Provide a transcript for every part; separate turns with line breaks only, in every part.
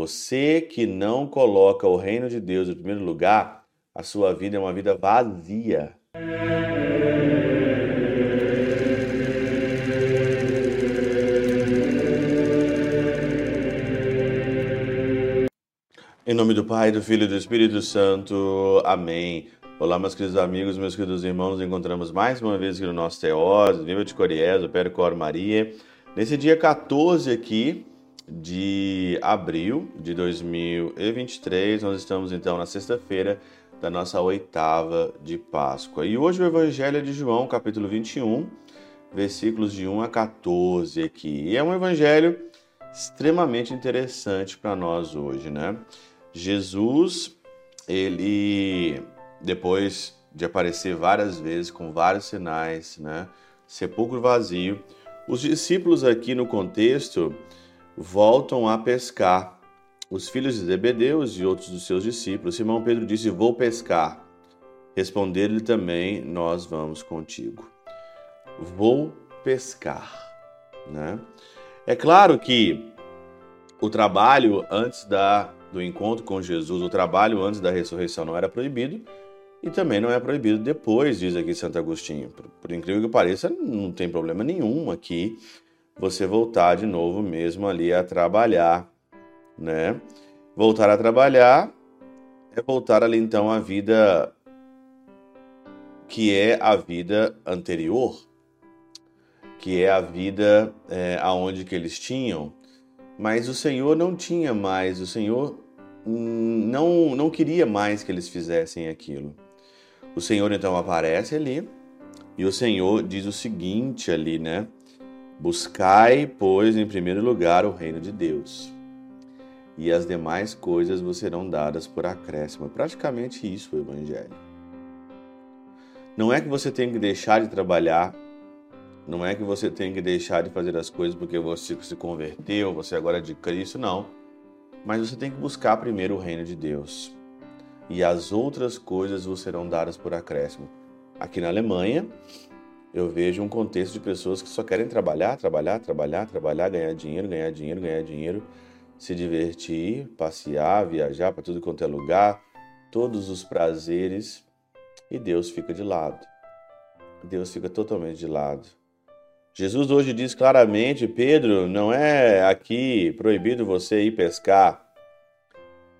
Você que não coloca o reino de Deus em primeiro lugar, a sua vida é uma vida vazia. Em nome do Pai, do Filho e do Espírito Santo. Amém. Olá, meus queridos amigos, meus queridos irmãos. Nos encontramos mais uma vez aqui no nosso Teós, Viva de Coriés, o Percor Maria. Nesse dia 14 aqui de abril de 2023, nós estamos então na sexta-feira da nossa oitava de Páscoa. E hoje o Evangelho é de João, capítulo 21, versículos de 1 a 14 aqui. E é um evangelho extremamente interessante para nós hoje, né? Jesus, ele, depois de aparecer várias vezes com vários sinais, né? Sepulcro vazio. Os discípulos aqui no contexto voltam a pescar. Os filhos de Zebedeus e outros dos seus discípulos, Simão Pedro disse: Vou pescar. Responder-lhe também: Nós vamos contigo. Vou pescar. Né? É claro que o trabalho antes da do encontro com Jesus, o trabalho antes da ressurreição não era proibido e também não é proibido depois, diz aqui Santo Agostinho. Por, por incrível que pareça, não tem problema nenhum aqui você voltar de novo mesmo ali a trabalhar, né? Voltar a trabalhar é voltar ali então à vida que é a vida anterior, que é a vida é, aonde que eles tinham mas o Senhor não tinha mais, o Senhor não, não queria mais que eles fizessem aquilo. O Senhor então aparece ali e o Senhor diz o seguinte ali, né? Buscai, pois, em primeiro lugar o reino de Deus, e as demais coisas vos serão dadas por acréscimo. É praticamente isso o Evangelho. Não é que você tem que deixar de trabalhar não é que você tem que deixar de fazer as coisas porque você se converteu, você agora é de Cristo, não. Mas você tem que buscar primeiro o reino de Deus. E as outras coisas vos serão dadas por acréscimo. Aqui na Alemanha, eu vejo um contexto de pessoas que só querem trabalhar, trabalhar, trabalhar, trabalhar, ganhar dinheiro, ganhar dinheiro, ganhar dinheiro, se divertir, passear, viajar para tudo quanto é lugar, todos os prazeres, e Deus fica de lado. Deus fica totalmente de lado. Jesus hoje diz claramente: Pedro, não é aqui proibido você ir pescar,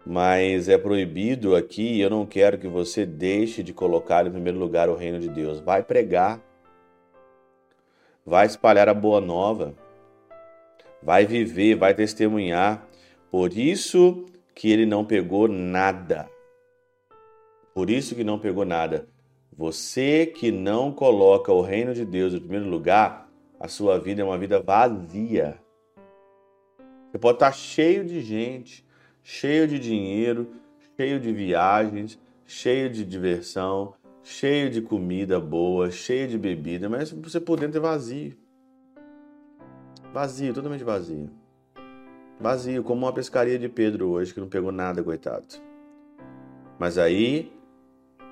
mas é proibido aqui. Eu não quero que você deixe de colocar em primeiro lugar o reino de Deus. Vai pregar, vai espalhar a boa nova, vai viver, vai testemunhar. Por isso que ele não pegou nada. Por isso que não pegou nada. Você que não coloca o reino de Deus em primeiro lugar, a sua vida é uma vida vazia. Você pode estar cheio de gente, cheio de dinheiro, cheio de viagens, cheio de diversão, cheio de comida boa, cheio de bebida, mas você por dentro é vazio. Vazio, totalmente vazio. Vazio, como uma pescaria de Pedro hoje, que não pegou nada, coitado. Mas aí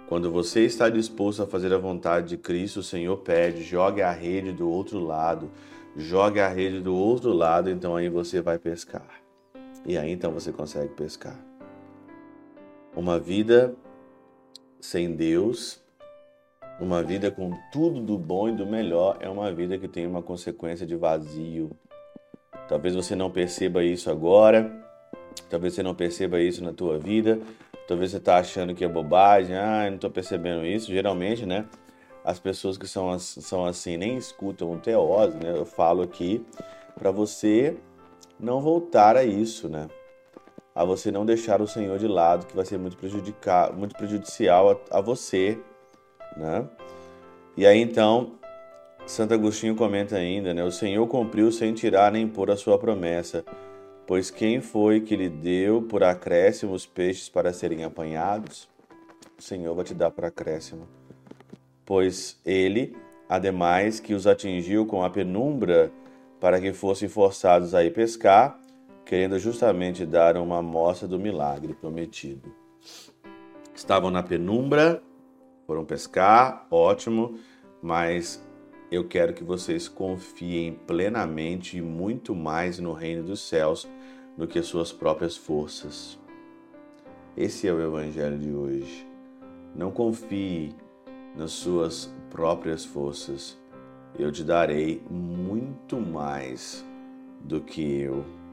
quando você está disposto a fazer a vontade de Cristo, o Senhor pede: jogue a rede do outro lado, jogue a rede do outro lado, então aí você vai pescar. E aí então você consegue pescar. Uma vida sem Deus, uma vida com tudo do bom e do melhor, é uma vida que tem uma consequência de vazio. Talvez você não perceba isso agora, talvez você não perceba isso na tua vida, Talvez você está achando que é bobagem, ah, não estou percebendo isso. Geralmente, né? As pessoas que são, são assim nem escutam o teose, né? Eu falo aqui para você não voltar a isso, né? A você não deixar o Senhor de lado, que vai ser muito, prejudicar, muito prejudicial a, a você, né? E aí então, Santo Agostinho comenta ainda, né? O Senhor cumpriu sem tirar nem pôr a sua promessa Pois quem foi que lhe deu por acréscimo os peixes para serem apanhados? O Senhor vai te dar por acréscimo. Pois ele, ademais, que os atingiu com a penumbra para que fossem forçados a ir pescar, querendo justamente dar uma amostra do milagre prometido. Estavam na penumbra, foram pescar, ótimo, mas eu quero que vocês confiem plenamente e muito mais no reino dos céus do que suas próprias forças. Esse é o Evangelho de hoje. Não confie nas suas próprias forças. Eu te darei muito mais do que eu